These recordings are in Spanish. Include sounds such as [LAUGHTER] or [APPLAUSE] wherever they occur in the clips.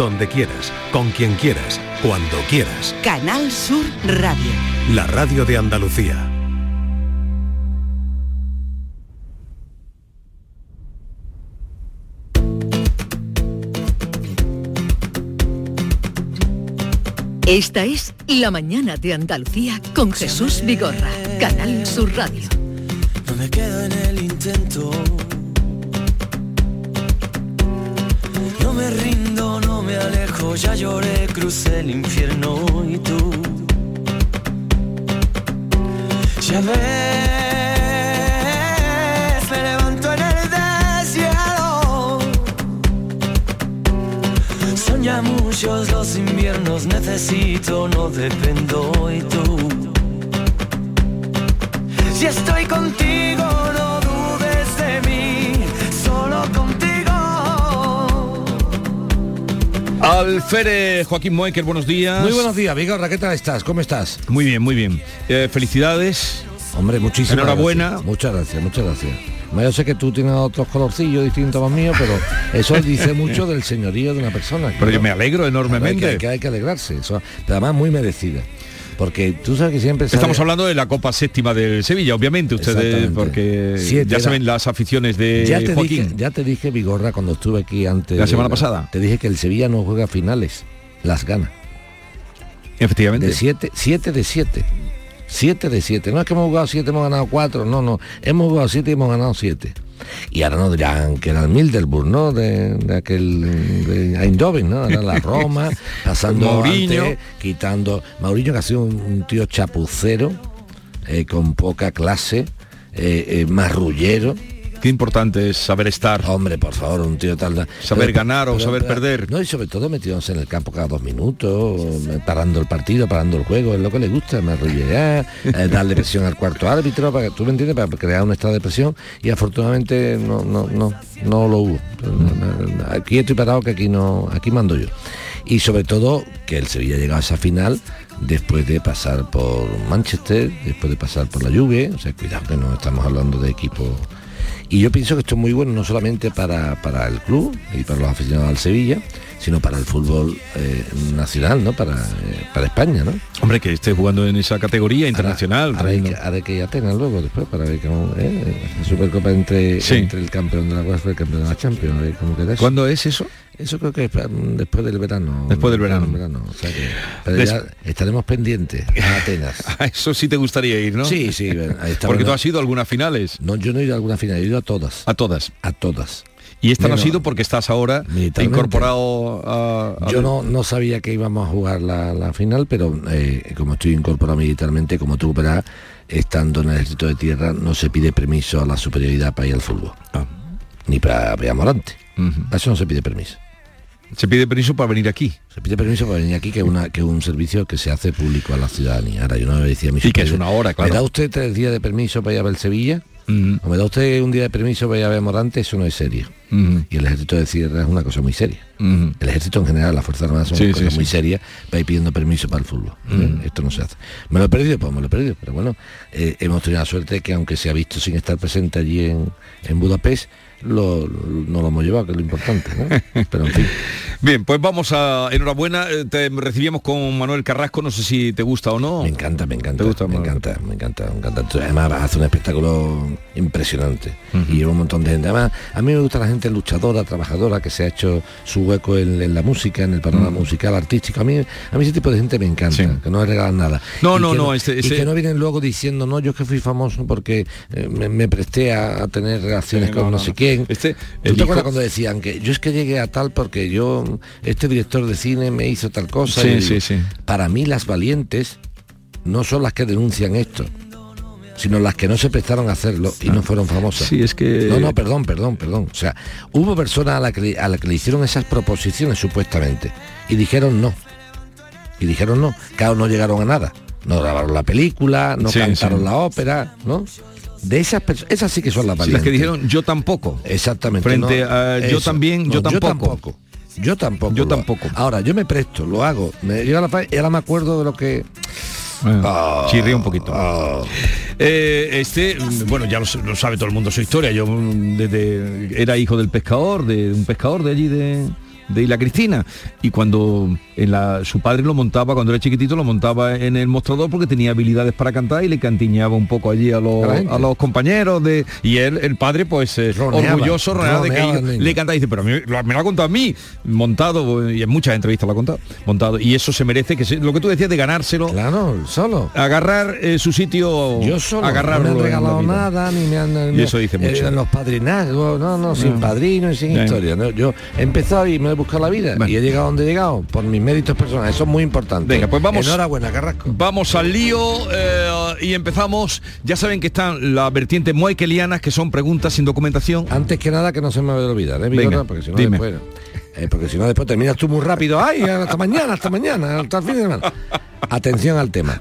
donde quieras, con quien quieras, cuando quieras. Canal Sur Radio. La radio de Andalucía. Esta es La Mañana de Andalucía con Jesús Vigorra, Canal Sur Radio. No me quedo en el intento. No me rindo, ya lloré, crucé el infierno y tú. Ya ves, me levanto en el desierto. Son ya muchos los inviernos, necesito, no dependo y tú. Si estoy contigo, no dudes de mí, solo contigo. Alférez Joaquín Moecker, buenos días. Muy buenos días, Vigorra, ¿qué tal estás? ¿Cómo estás? Muy bien, muy bien. Eh, felicidades. Hombre, muchísimas Enhorabuena. gracias. Muchas gracias, muchas gracias. Yo sé que tú tienes otros colorcillos distintos a los míos, pero eso dice mucho del señorío de una persona. Pero yo me alegro Claro, hay enormemente. que, que hay que alegrarse, eso, pero además muy merecida. Porque tú sabes que siempre... sale- Estamos hablando de la Copa Séptima del Sevilla, obviamente, ustedes, porque Siete ya saben las aficiones de ya te, Joaquín. dije, ya te dije, Vigorra, cuando estuve aquí antes... La de- semana pasada. Te dije que el Sevilla no juega finales, las gana. Efectivamente. De 7 siete de 7. 7 de 7. No es que hemos jugado 7, hemos ganado 4. No, no. Hemos jugado 7 y hemos ganado 7. Y ahora no dirán que era el Milderburg, ¿no? De, de aquel de Eindhoven, ¿no? Era la Roma, [LAUGHS] pasando Mourinho. antes, quitando. Mourinho que ha sido un, un tío chapucero, eh, con poca clase, eh, eh, marrullero. Qué importante es saber estar. Hombre, por favor, un tío tal. Saber ganar o saber perder. No, y sobre todo metiéndose en el campo cada dos minutos, eh, parando el partido, parando el juego, es lo que le gusta, marrullear, eh, darle presión al cuarto árbitro, para que tú me entiendes, para crear un estado de presión, y afortunadamente no, no, no, no lo hubo. Aquí estoy parado que aquí no, aquí mando yo. Y sobre todo que el Sevilla llegado a esa final después de pasar por Manchester, después de pasar por la Juve, o sea, cuidado que no estamos hablando de equipos y yo pienso que esto es muy bueno no solamente para, para el club y para los aficionados al Sevilla, sino para el fútbol eh, nacional, ¿no? Para, eh, para España, ¿no? Hombre, que esté jugando en esa categoría internacional. Ahora hay que, ahora hay que ir a Atenas luego después para ver cómo eh, la Supercopa entre, Sí. entre el campeón de la UEFA y el campeón de la Champions, a ver cómo queda eso. ¿Cuándo es eso? Eso creo que es pa- después del verano. Después del verano. o sea que- pero Des- ya estaremos pendientes a [LAUGHS] Atenas. A eso sí te gustaría ir, ¿no? Sí, sí, [LAUGHS] Porque tú has ido a algunas finales. No, yo no he ido a alguna final, he ido a todas. A todas. A todas. Y esta no ha sido porque estás ahora incorporado a... a- Yo no, no sabía que íbamos a jugar la, la final, pero eh, como estoy incorporado militarmente, como tú verás, estando en el ejército de tierra, no se pide permiso a la superioridad para ir al fútbol. Ah. Ni para Morante. Para eso no se pide permiso. Se pide permiso para venir aquí. Se pide permiso para venir aquí, que es una, que un servicio que se hace público a la ciudadanía. Ahora yo no le decía a mi Y que es una hora, claro. ¿Me da usted tres días de permiso para ir a ver Sevilla? Ujú, ¿O me da usted un día de permiso para ir a ver Morante? Eso no es serio. ujú, Y el ejército de tierra es una cosa muy seria. ujú. El ejército en general, la Fuerza Armada son Sí, cosas sí, muy sí. serias para ir pidiendo permiso para el fútbol. Mm. Esto no se hace. ¿Me lo he perdido? Pues me lo he perdido. Pero bueno, eh, hemos tenido la suerte que aunque se ha visto sin estar presente allí en, en Budapest, lo, no lo hemos llevado, que es lo importante. ¿no? [LAUGHS] Pero en fin. Bien, pues vamos a... Enhorabuena, eh, te recibíamos con Manuel Carrasco, no sé si te gusta o no. Me encanta, me encanta. ¿Te gusta, me Manuel? encanta, me encanta, me encanta. Además hace un espectáculo impresionante. Y lleva un montón de gente. Además, a mí me gusta la gente luchadora, trabajadora, que se ha hecho su hueco en, en la música, en el panorama musical, artístico. A mí, a mí ese tipo de gente me encanta, Sí. que no le regalan nada. No, Y no, no, este- y que no vienen luego diciendo, no, yo es que fui famoso porque eh, me, me presté a, a tener relaciones Sí, con no, sé no. Este, ¿Tú te acuerdas cuando decían que yo es que llegué a tal porque yo, este director de cine me hizo tal cosa? Sí, Y sí, digo, sí. Para mí las valientes no son las que denuncian esto, sino las que no se prestaron a hacerlo y no fueron famosas. Sí, es que... No, no, perdón, perdón, perdón. O sea, hubo personas a la que, a la que le hicieron esas proposiciones supuestamente y dijeron no. Y dijeron no. Claro, no llegaron a nada. No grabaron la película, no Sí, cantaron sí. la ópera, ¿no? De esas personas, esas sí que son las Sí, valientes. las que dijeron yo tampoco. Exactamente. Frente no, a yo también, yo tampoco. Yo tampoco. Yo tampoco. Yo tampoco. Ahora, yo me presto, lo hago. Me llega la fa- y ahora me acuerdo de lo que. Ah, chirría un poquito. Ah, Eh, este, bueno, ya lo sabe todo el mundo su historia. Yo mm, desde era hijo del pescador, de un pescador de allí de, de Isla Cristina. Y cuando en la, su padre lo montaba, cuando era chiquitito, lo montaba en el mostrador porque tenía habilidades para cantar y le cantiñaba un poco allí a los, A la compañeros de. Y él, el padre, pues eh, Roneaba, orgulloso roneaba de que le cantaba y dice, pero a mí, me lo ha contado a mí, montado, y en muchas entrevistas lo ha contado, montado. Y eso se merece que se- lo que tú decías de ganárselo, Claro, solo. agarrar eh, su sitio, Yo solo, agarrarlo no me han la regalado nada, ni me han... Y eso dice eh, mucho. los padrinazgos, no, no, sin No. padrino y sin historia. ¿no? Yo he empezado y me he buscado la vida Bueno. y he llegado donde he llegado por mis méritos personales. Eso es muy importante. Venga, pues vamos- Enhorabuena, Carrasco. Vamos al lío eh, y empezamos. Ya saben que están las vertientes moekelianas, que son preguntas sin documentación. Antes que nada que no se me a olvidar, ¿eh, Vigorra? Venga, porque si no dime. después... eh, porque si no después terminas tú muy rápido. ¡Ay, hasta mañana, hasta mañana, hasta el fin de semana! Atención al tema.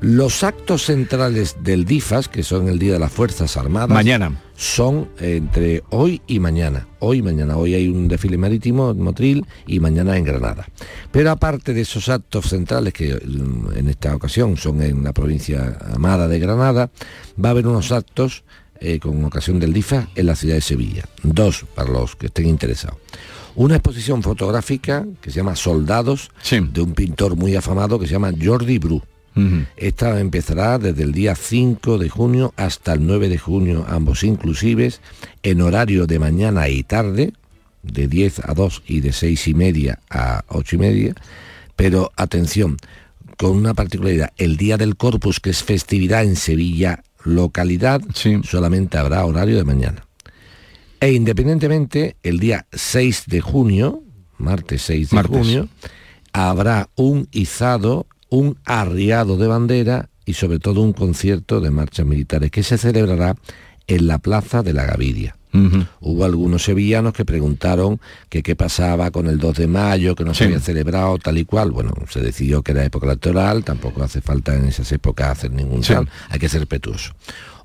Los actos centrales del DIFAS, que son el Día de las Fuerzas Armadas, Mañana. son entre hoy y mañana. Hoy y mañana. Hoy hay un desfile marítimo en Motril y mañana en Granada. Pero aparte de esos actos centrales que mm, en esta ocasión son en la provincia amada de Granada, va a haber unos actos eh, con ocasión del DIFA en la ciudad de Sevilla. Dos para los que estén interesados. Una exposición fotográfica que se llama Soldados Sí. de un pintor muy afamado que se llama Jordi Bru. Esta empezará desde el día 5 de junio hasta el 9 de junio, ambos inclusives, en horario de mañana y tarde, de 10 a 2 y de 6 y media a 8 y media. Pero atención, con una particularidad, el día del Corpus, que es festividad en Sevilla, localidad, Sí. solamente habrá horario de mañana. E independientemente, el día 6 de junio, martes 6 de Martes. junio, habrá un izado, un arriado de bandera y sobre todo un concierto de marchas militares que se celebrará en la Plaza de la Gavidia. Hubo algunos sevillanos que preguntaron que qué pasaba con el 2 de mayo, que no Sí. se había celebrado tal y cual. Bueno, se decidió que era época electoral, tampoco hace falta en esas épocas hacer ningún Sí. tal, hay que ser respetuoso.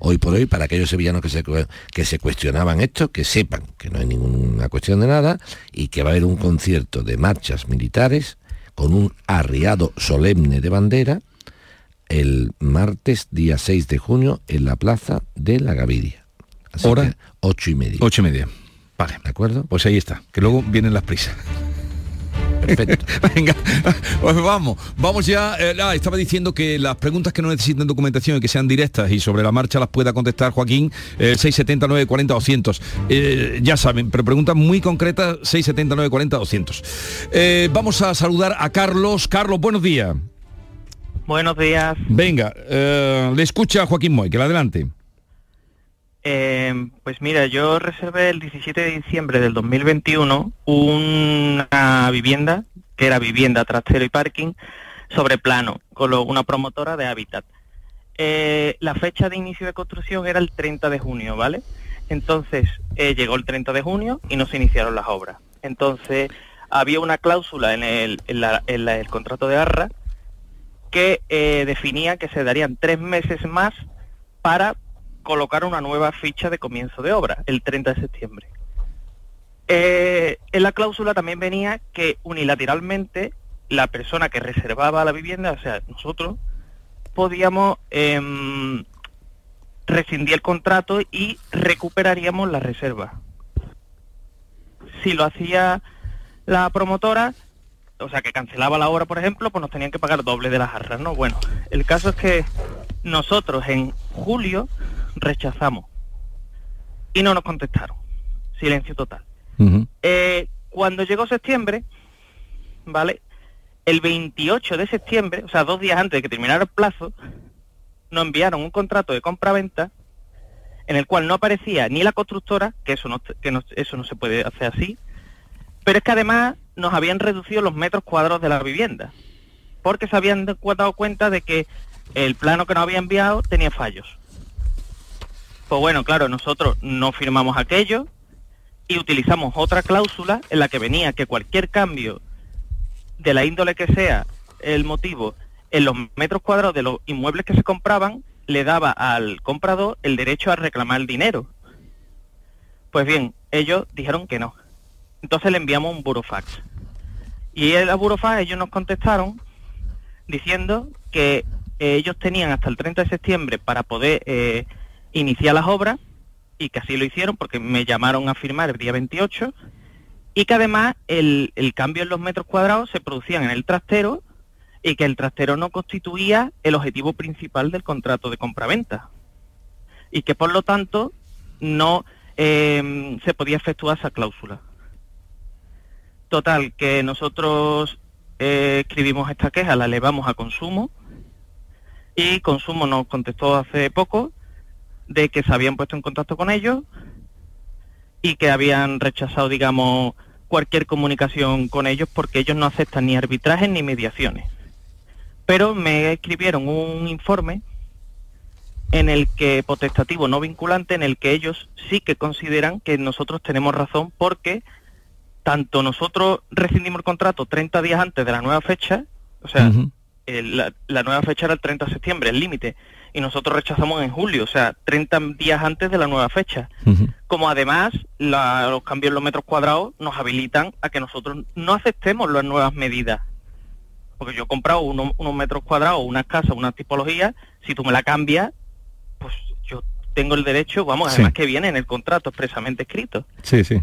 Hoy por hoy, para aquellos sevillanos que se, que se cuestionaban esto, que sepan que no hay ninguna cuestión de nada y que va a haber un concierto de marchas militares con un arriado solemne de bandera el martes día 6 de junio en la Plaza de la Gavidia. Así ¿Hora? ocho y media. Ocho y media. Vale. ¿De acuerdo? Pues ahí está, que luego vienen las prisas. Perfecto. [LAUGHS] Venga, pues vamos, vamos ya. eh, ah, estaba diciendo que las preguntas que no necesiten documentación y que sean directas y sobre la marcha las pueda contestar Joaquín, eh, 670 940 200. Eh, ya saben, pero preguntas muy concretas, 670 940 200. Eh, vamos a saludar a Carlos. Carlos, buenos días. Buenos días. Venga, eh, le escucha Joaquín Moy, que le adelante. Eh, pues mira, yo reservé el 17 de diciembre del 2021 una vivienda, que era vivienda, trastero y parking, sobre plano, con una promotora de hábitat. Eh, la fecha de inicio de construcción era el 30 de junio, ¿vale? Entonces, eh, llegó el 30 de junio y no se iniciaron las obras. Entonces, había una cláusula en el, el contrato de Arra que eh, definía que se darían tres meses más para colocar una nueva ficha de comienzo de obra, el 30 de septiembre. Eh, en la cláusula también venía que unilateralmente la persona que reservaba la vivienda, o sea, nosotros, podíamos em, rescindir el contrato y recuperaríamos la reserva. Si lo hacía la promotora, o sea, que cancelaba la obra, por ejemplo, pues nos tenían que pagar doble de las arras, ¿no? Bueno, el caso es que nosotros en julio rechazamos y no nos contestaron. Silencio total. Eh, cuando llegó septiembre, ¿vale? El 28 de septiembre, o sea, dos días antes de que terminara el plazo, nos enviaron un contrato de compra-venta en el cual no aparecía ni la constructora, que eso no, que no- eso no se puede hacer así, pero es que además nos habían reducido los metros cuadrados de la vivienda, porque se habían dado cuenta de que el plano que nos había enviado tenía fallos. Pues bueno, claro, nosotros no firmamos aquello y utilizamos otra cláusula en la que venía que cualquier cambio de la índole que sea el motivo en los metros cuadrados de los inmuebles que se compraban le daba al comprador el derecho a reclamar el dinero. Pues bien, ellos dijeron que no. Entonces le enviamos un burofax. Y el burofax ellos nos contestaron diciendo que eh, ellos tenían hasta el 30 de septiembre para poder eh, iniciar las obras y que así lo hicieron porque me llamaron a firmar el día 28 y que además el, el cambio en los metros cuadrados se producían en el trastero y que el trastero no constituía el objetivo principal del contrato de compraventa y que por lo tanto no eh, se podía efectuar esa cláusula. Total, que nosotros eh, escribimos esta queja, la elevamos a consumo y consumo nos contestó hace poco de que se habían puesto en contacto con ellos y que habían rechazado, digamos, cualquier comunicación con ellos porque ellos no aceptan ni arbitrajes ni mediaciones. Pero me escribieron un informe en el que potestativo no vinculante en el que ellos sí que consideran que nosotros tenemos razón porque tanto nosotros rescindimos el contrato 30 días antes de la nueva fecha, o sea, el, la, la, nueva fecha era el 30 de septiembre, el límite, y nosotros rechazamos en julio, o sea, 30 días antes de la nueva fecha. Uh -huh. Como además la, los cambios en los metros cuadrados nos habilitan a que nosotros no aceptemos las nuevas medidas. Porque yo he comprado uno, unos metros cuadrados, unas casas, una tipología, si tú me la cambias, pues yo tengo el derecho, vamos, además sí. que viene en el contrato expresamente escrito. Sí, sí.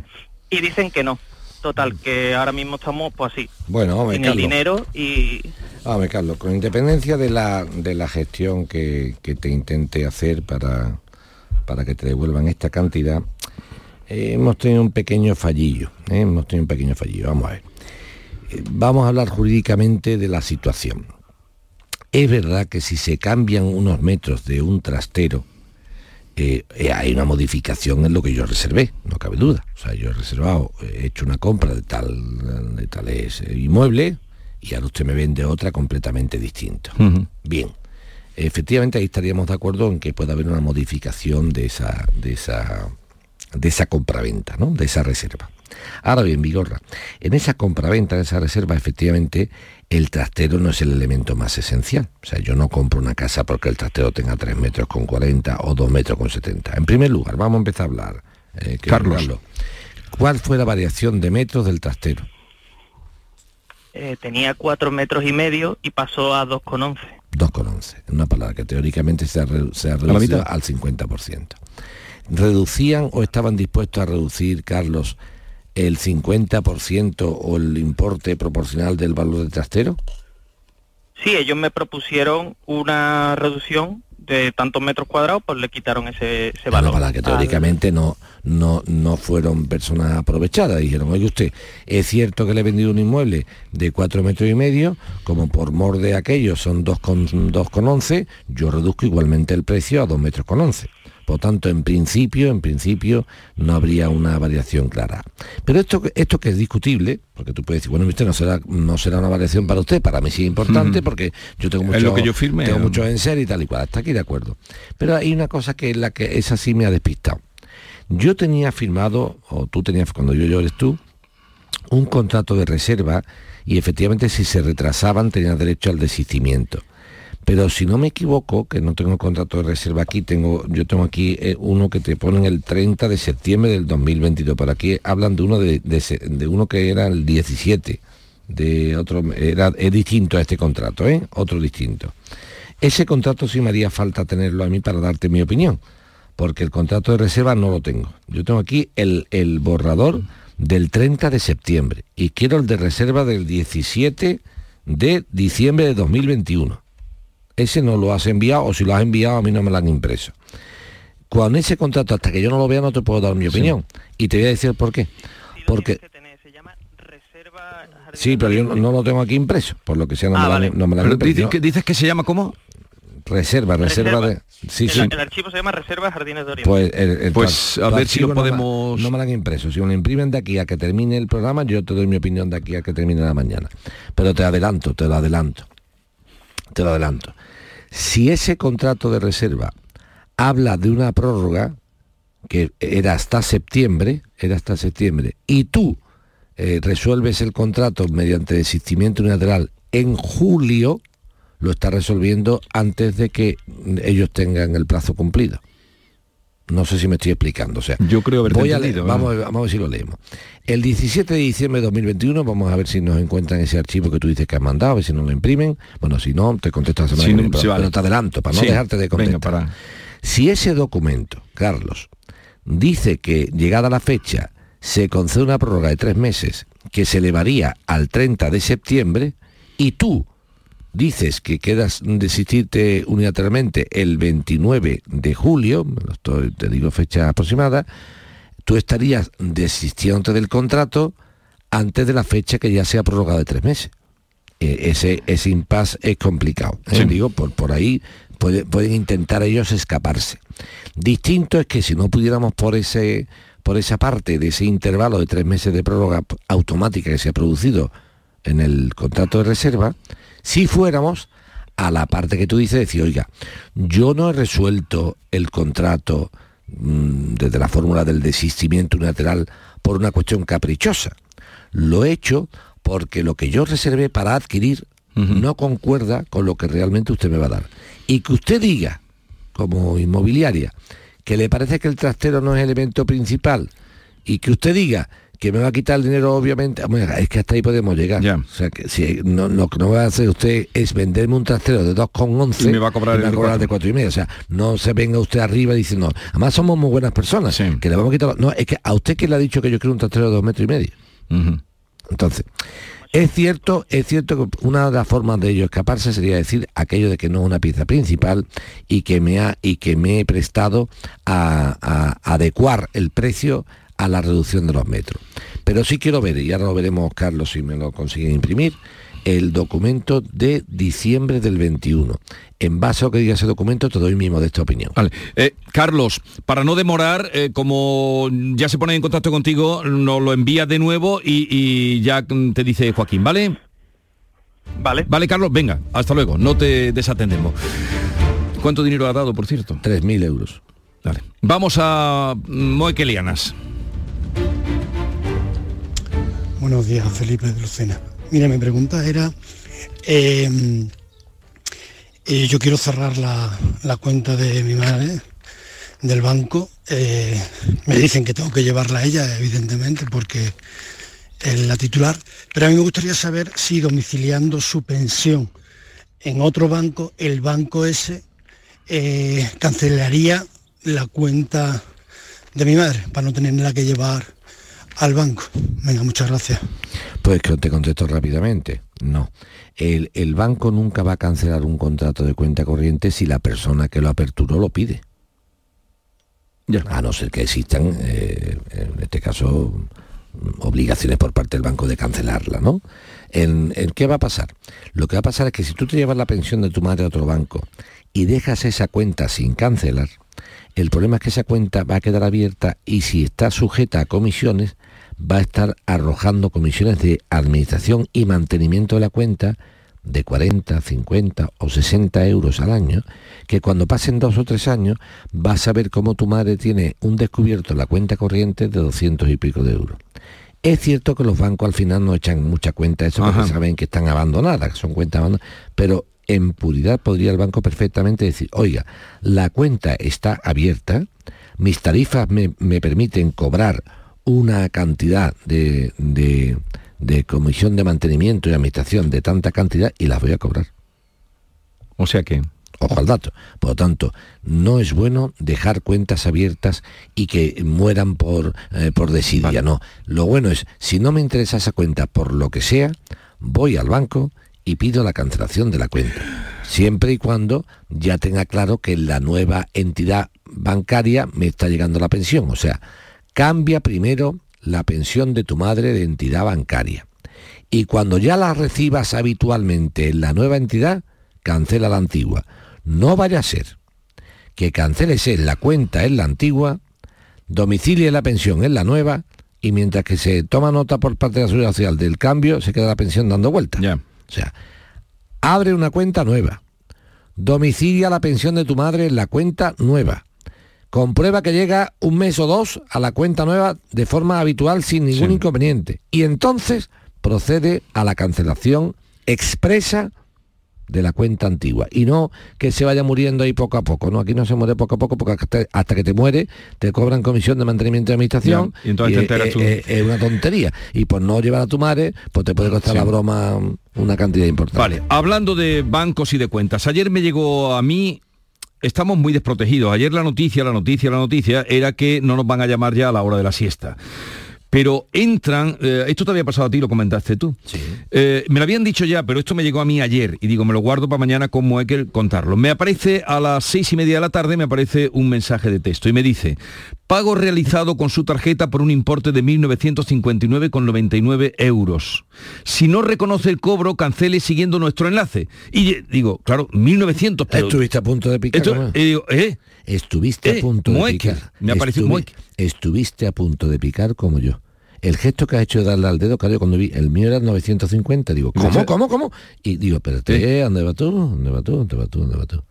Y dicen que no. Total, que ahora mismo estamos pues así. Bueno, hombre, en Carlos. el dinero y... Hombre, Carlos, con independencia de la, de la gestión que, que te intente hacer para, para que te devuelvan esta cantidad, eh, hemos tenido un pequeño fallillo. ¿eh? Hemos tenido un pequeño fallillo. Vamos a ver. Eh, vamos a hablar jurídicamente de la situación. Es verdad que si se cambian unos metros de un trastero, eh, eh, hay una modificación en lo que yo reservé, no cabe duda. O sea, yo he reservado, he hecho una compra de tal de tales eh, inmueble y ahora usted me vende otra completamente distinta. Uh -huh. Bien. Efectivamente ahí estaríamos de acuerdo en que puede haber una modificación de esa, de esa, de esa compraventa, ¿no? de esa reserva. Ahora bien, Vigorra, en esa compraventa, en esa reserva, efectivamente, el trastero no es el elemento más esencial. O sea, yo no compro una casa porque el trastero tenga 3 metros con 40 o 2 metros con 70. En primer lugar, vamos a empezar a hablar. Eh, Carlos. Carlos. ¿Cuál fue la variación de metros del trastero? Eh, tenía 4 metros y medio y pasó a 2,11. 2,11. Una palabra que teóricamente se ha, re se ha reducido al 50%. ¿Reducían o estaban dispuestos a reducir, Carlos, el 50% o el importe proporcional del valor del trastero? Sí, ellos me propusieron una reducción de tantos metros cuadrados, pues le quitaron ese, ese valor. Para que teóricamente no, no, no fueron personas aprovechadas. Dijeron, oye usted, es cierto que le he vendido un inmueble de 4 metros y medio, como por mor de aquello son 2,11, yo reduzco igualmente el precio a 2 metros con 11. Por tanto, en principio, en principio, no habría una variación clara. Pero esto, esto que es discutible, porque tú puedes decir, bueno, usted no será, no será una variación para usted, para mí sí es importante, porque yo tengo mucho, es lo que yo firme, tengo mucho en ser y tal y cual. Hasta aquí de acuerdo. Pero hay una cosa que es la que esa sí me ha despistado. Yo tenía firmado, o tú tenías, cuando yo, yo eres tú, un contrato de reserva y efectivamente si se retrasaban tenían derecho al desistimiento pero si no me equivoco, que no tengo contrato de reserva aquí, tengo, yo tengo aquí eh, uno que te ponen el 30 de septiembre del 2022, por aquí hablan de uno de, de, de uno que era el 17, de otro, era, es distinto a este contrato, ¿eh? otro distinto. Ese contrato sí me haría falta tenerlo a mí para darte mi opinión, porque el contrato de reserva no lo tengo. Yo tengo aquí el, el borrador del 30 de septiembre y quiero el de reserva del 17 de diciembre de 2021 ese no lo has enviado o si lo has enviado a mí no me lo han impreso. Con ese contrato, hasta que yo no lo vea, no te puedo dar mi opinión. Sí. Y te voy a decir por qué. Porque... Sí, pero yo no, no, lo tengo aquí impreso, por lo que sea no, ah, me, vale. la, no me la pero dices, que, dices que se llama cómo? Reserva, reserva, reserva, de... Sí, el, sí. el archivo se llama Reserva Jardines de Oriente. Pues, el, el, pues a ver si lo podemos... No me, no me lo han impreso. Si me lo imprimen de aquí a que termine el programa, yo te doy mi opinión de aquí a que termine la mañana. Pero te adelanto, te lo adelanto. Te lo adelanto. Si ese contrato de reserva habla de una prórroga que era hasta septiembre, era hasta septiembre, y tú eh, resuelves el contrato mediante desistimiento unilateral en julio, lo está resolviendo antes de que ellos tengan el plazo cumplido. No sé si me estoy explicando. O sea, yo creo haber voy a leer, vamos, vamos, a ver si lo leemos. El 17 de diciembre de 2021, vamos a ver si nos encuentran ese archivo que tú dices que has mandado, a ver si nos lo imprimen. Bueno, si no, te contesto la semana sí, que viene, sí, pero, vale. pero, te adelanto, para no sí. dejarte de contestar. Venga, para... Si ese documento, Carlos, dice que llegada la fecha se concede una prórroga de tres meses que se elevaría al 30 de septiembre y tú dices que quedas desistirte unilateralmente el 29 de julio, te digo fecha aproximada, tú estarías desistiendo del contrato antes de la fecha que ya sea prorrogada de tres meses. E, ese, ese impasse es complicado. ¿eh? Digo, por, por ahí pueden intentar ellos escaparse. Distinto es que si no pudiéramos por ese por esa parte de ese intervalo de tres meses de prórroga automática que se ha producido en el contrato de reserva, si fuéramos a la parte que tú dices, decir, oiga, yo no he resuelto el contrato mm, desde la fórmula del desistimiento unilateral por una cuestión caprichosa. Lo he hecho porque lo que yo reservé para adquirir no concuerda con lo que realmente usted me va a dar. Y que usted diga, como inmobiliaria, que le parece que el trastero no es el elemento principal y que usted diga que me va a quitar el dinero, obviamente, es que hasta ahí podemos llegar. O sea, que si no, lo que no va a hacer usted es venderme un trastero de 2,11 y me va a cobrar, de 4 y medio. O sea, no se venga usted arriba diciendo, además somos muy buenas personas, que le vamos a quitar... No, es que a usted que le ha dicho que yo quiero un trastero de 2 metros y medio. Entonces, es cierto, es cierto que una de las formas de ello escaparse sería decir aquello de que no es una pieza principal y que me ha y que me he prestado a, adecuar el precio a la reducción de los metros. Pero sí quiero ver, y ahora lo veremos, Carlos, si me lo consiguen imprimir, el documento de diciembre del 21. En base a lo que diga ese documento, te doy mi modesta opinión. Vale. Eh, Carlos, para no demorar, eh, como ya se pone en contacto contigo, nos lo envía de nuevo y, ya te dice Joaquín, ¿vale? Vale. Vale, Carlos, venga, hasta luego, no te desatendemos. ¿Cuánto dinero ha dado, por cierto? 3.000 euros. Vale. Vamos a Moequelianas. Buenos días, Felipe de Lucena. Mira, mi pregunta era, em, eh, yo quiero cerrar la, cuenta de mi madre del banco. Eh, me dicen que tengo que llevarla a ella, evidentemente, porque es la titular. Pero a mí me gustaría saber si domiciliando su pensión en otro banco, el banco ese eh, cancelaría la cuenta de mi madre para no tenerla que llevar al banco. Venga, muchas gracias. Pues que te contesto rápidamente. No. El, banco nunca va a cancelar un contrato de cuenta corriente si la persona que lo aperturó lo pide. Ya. A no ser que existan, eh, en este caso, obligaciones por parte del banco de cancelarla, ¿no? ¿En, qué va a pasar? Lo que va a pasar es que si tú te llevas la pensión de tu madre a otro banco y dejas esa cuenta sin cancelar, el problema es que esa cuenta va a quedar abierta y si está sujeta a comisiones, va a estar arrojando comisiones de administración y mantenimiento de la cuenta de 40, 50 o 60 euros al año, que cuando pasen dos o tres años vas a ver cómo tu madre tiene un descubierto en la cuenta corriente de 200 y pico de euros. Es cierto que los bancos al final no echan mucha cuenta de eso porque saben que están abandonadas, que son cuentas abandonadas, pero en puridad podría el banco perfectamente decir, oiga, la cuenta está abierta, mis tarifas me, me permiten cobrar una cantidad de, de, comisión de mantenimiento y administración de tanta cantidad y las voy a cobrar. O sea que... Ojo al dato. Por lo tanto, no es bueno dejar cuentas abiertas y que mueran por, eh, por desidia. No. Lo bueno es, si no me interesa esa cuenta por lo que sea, voy al banco y pido la cancelación de la cuenta. Siempre y cuando ya tenga claro que la nueva entidad bancaria me está llegando la pensión. O sea, cambia primero la pensión de tu madre de entidad bancaria. Y cuando ya la recibas habitualmente en la nueva entidad, cancela la antigua. No vaya a ser que canceles en la cuenta en la antigua, domicilie la pensión en la nueva y mientras que se toma nota por parte de la Seguridad Social del cambio, se queda la pensión dando vuelta. Ya. O sea, abre una cuenta nueva, domicilia la pensión de tu madre en la cuenta nueva, comprueba que llega un mes o dos a la cuenta nueva de forma habitual sin ningún inconveniente. Y entonces procede a la cancelación expresa de la cuenta antigua. Y no que se vaya muriendo ahí poco a poco no aquí no se muere poco a poco porque hasta, que te muere te cobran comisión de mantenimiento de administración y entonces es, una tontería. Y por no llevar a tu madre pues te puede costar la broma una cantidad importante. Vale hablando de bancos y de cuentas ayer me llegó a mí estamos muy desprotegidos. Ayer la noticia, la noticia, la noticia era que no nos van a llamar ya a la hora de la siesta. Pero entran, eh, esto te había pasado a ti, lo comentaste tú. Eh, me lo habían dicho ya, pero esto me llegó a mí ayer y digo, me lo guardo para mañana como hay que contarlo. Me aparece a las seis y media de la tarde, me aparece un mensaje de texto y me dice, pago realizado con su tarjeta por un importe de 1.959,99 euros. Si no reconoce el cobro, cancele siguiendo nuestro enlace. Y eh, digo, claro, 1.900, pero... Estuviste a punto de picar. Esto- ¿no? y digo, ¿eh? Estuviste Eh, a punto de picar. Me apareció un mueque. Estuviste a punto de picar como yo. El gesto que has hecho de darle al dedo, claro, cuando vi, el mío era 950, digo, ¿cómo, cómo, cómo? Y digo, espérate, ¿dónde va tú? ¿Dónde va tú? ¿Dónde va tú? ¿Dónde va tú?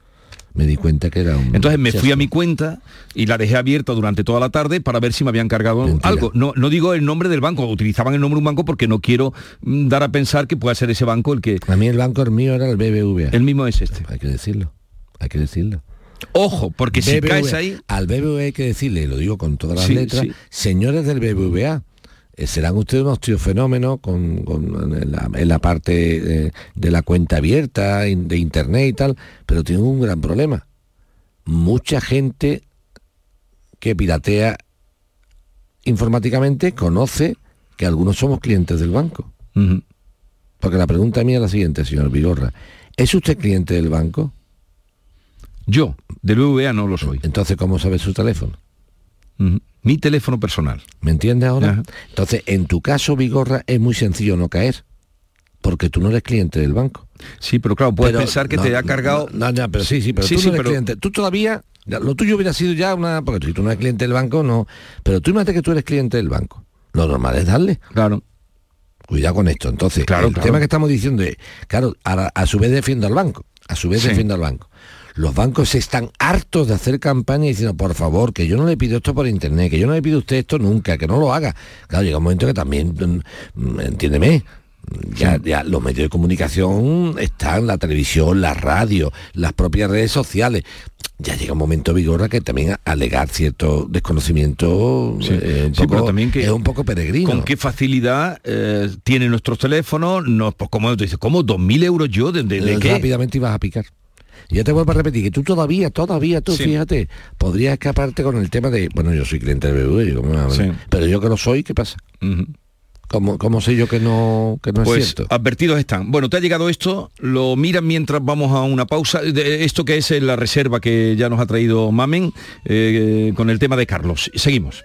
Me di cuenta que era un... Entonces me fui a mi cuenta y la dejé abierta durante toda la tarde para ver si me habían cargado Mentira. algo. No, no digo el nombre del banco, utilizaban el nombre de un banco porque no quiero mm, dar a pensar que pueda ser ese banco el que... A mí el banco el mío era el BBVA. El mismo es este. Hay que decirlo, hay que decirlo. Ojo, porque si BBVA. caes ahí... Al BBVA hay que decirle, lo digo con todas las Sí, letras, sí. señores del BBVA, serán ustedes unos tíos fenómenos con, con- en, la, en la parte eh, de la cuenta abierta, in- de internet y tal, pero tienen un gran problema. Mucha gente que piratea informáticamente conoce que algunos somos clientes del banco. Porque la pregunta mía es la siguiente, señor Vigorra. ¿Es usted cliente del banco? Yo, del BVA no lo soy. Entonces, ¿cómo sabe su teléfono? Mi teléfono personal. ¿Me entiendes ahora? Ajá. Entonces, en tu caso, Vigorra, es muy sencillo no caer, porque tú no eres cliente del banco. Sí, pero claro, puedes Pero pensar que no, te ha cargado... No, no, pero sí, sí, pero Sí, tú sí, no eres pero- cliente. Tú todavía, lo tuyo hubiera sido ya una... Porque si tú no eres cliente del banco, no. Pero tú imagínate que tú eres cliente del banco. Lo normal es darle. Claro. Cuidado con esto. Entonces, Claro, el claro. tema que estamos diciendo es, claro, a, a su vez defiendo al banco, a su vez Sí. defiendo al banco. Los bancos están hartos de hacer campaña diciendo, por favor, que yo no le pido esto por internet, que yo no le pido a usted esto nunca, que no lo haga. Claro, llega un momento que también, mm, mm, entiéndeme, ya, ya los medios de comunicación están, la televisión, la radio, las propias redes sociales. Ya llega un momento, Vigorra, que también alegar cierto desconocimiento Sí. eh, un Sí, poco- pero también que- es un poco peregrino. Con qué facilidad eh, tienen nuestros teléfonos, no, pues como tú dices, ¿cómo? ¿2.000 euros yo? ¿De, de- de Eh, qué? rápidamente ibas a picar. Ya te vuelvo a repetir que tú todavía, todavía, tú Sí. fíjate, podrías escaparte con el tema de, bueno, yo soy cliente del BBV, yo, ¿cómo me va a- Sí. pero yo que lo soy, ¿qué pasa? Ujú. ¿Cómo, cómo sé yo que no, que no es Pues cierto? advertidos están. Bueno, te ha llegado esto, lo miran mientras vamos a una pausa. De- esto que es la reserva que ya nos ha traído Mamen eh, con el tema de Carlos. Seguimos.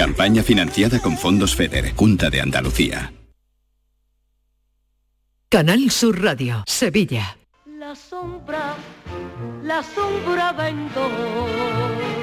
Campaña financiada con fondos FEDER, Junta de Andalucía. Canal Sur Radio, Sevilla. La sombra, la sombra ventó.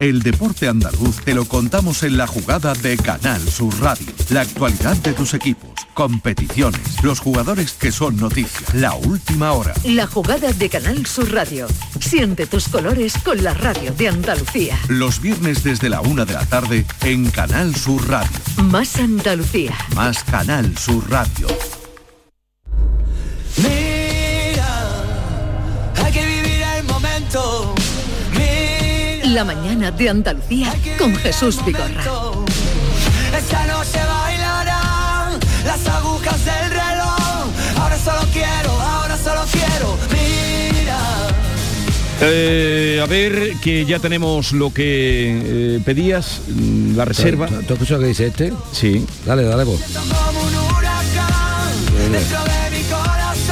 El deporte andaluz te lo contamos en la jugada de Canal Sur Radio. La actualidad de tus equipos, competiciones, los jugadores que son noticias, la última hora. La jugada de Canal Sur Radio. Siente tus colores con la radio de Andalucía. Los viernes desde la una de la tarde en Canal Sur Radio. Más Andalucía. Más Canal Sur Radio. Hay que vivir el momento. La mañana de Andalucía con Jesús Vigorra. Esta noche bailarán las agujas del reloj. Ahora solo quiero, ahora solo quiero. Mira. Eh, a ver, que ya tenemos lo que eh, pedías, mm, la reserva. ¿Tú, tú escuchas lo que dice este? Sí. Dale, dale vos.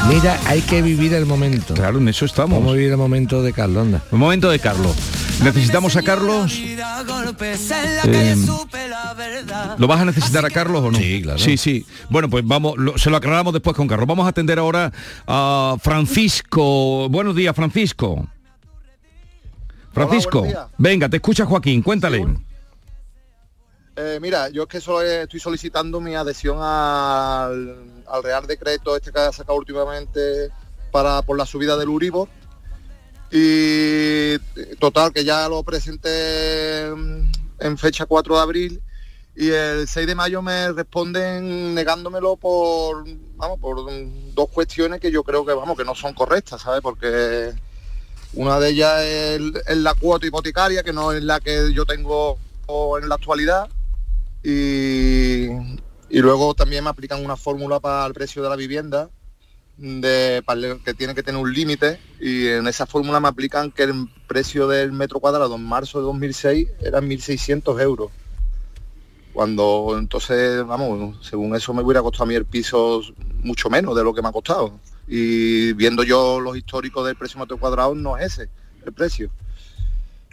Mira, hay que vivir el momento. Claro, en eso estamos. Vamos a vivir el momento de Carlos, anda. El momento de Carlos. Necesitamos a Carlos. Eh, ¿Lo vas a necesitar a Carlos o no? Sí, claro. Sí, sí. Bueno, pues vamos, lo- se lo aclaramos después con Carlos. Vamos a atender ahora a Francisco. Buenos días, Francisco. Francisco, venga, te escucha Joaquín, cuéntale. Eh, mira, yo es que solo estoy solicitando mi adhesión al, al Real Decreto este que ha sacado últimamente para por la subida del Uribor. Y total, que ya lo presenté en fecha 4 de abril y el 6 de mayo me responden negándomelo por, vamos, por dos cuestiones que yo creo que, vamos, que no son correctas, ¿sabes? Porque una de ellas es, es la cuota hipotecaria, que no es la que yo tengo en la actualidad. Y, y luego también me aplican una fórmula para el precio de la vivienda de, que tiene que tener un límite y en esa fórmula me aplican que el precio del metro cuadrado en marzo de 2006 era 1.600 euros. Cuando entonces, vamos, según eso me hubiera costado a mí el piso mucho menos de lo que me ha costado. Y viendo yo los históricos del precio metro cuadrado no es ese el precio.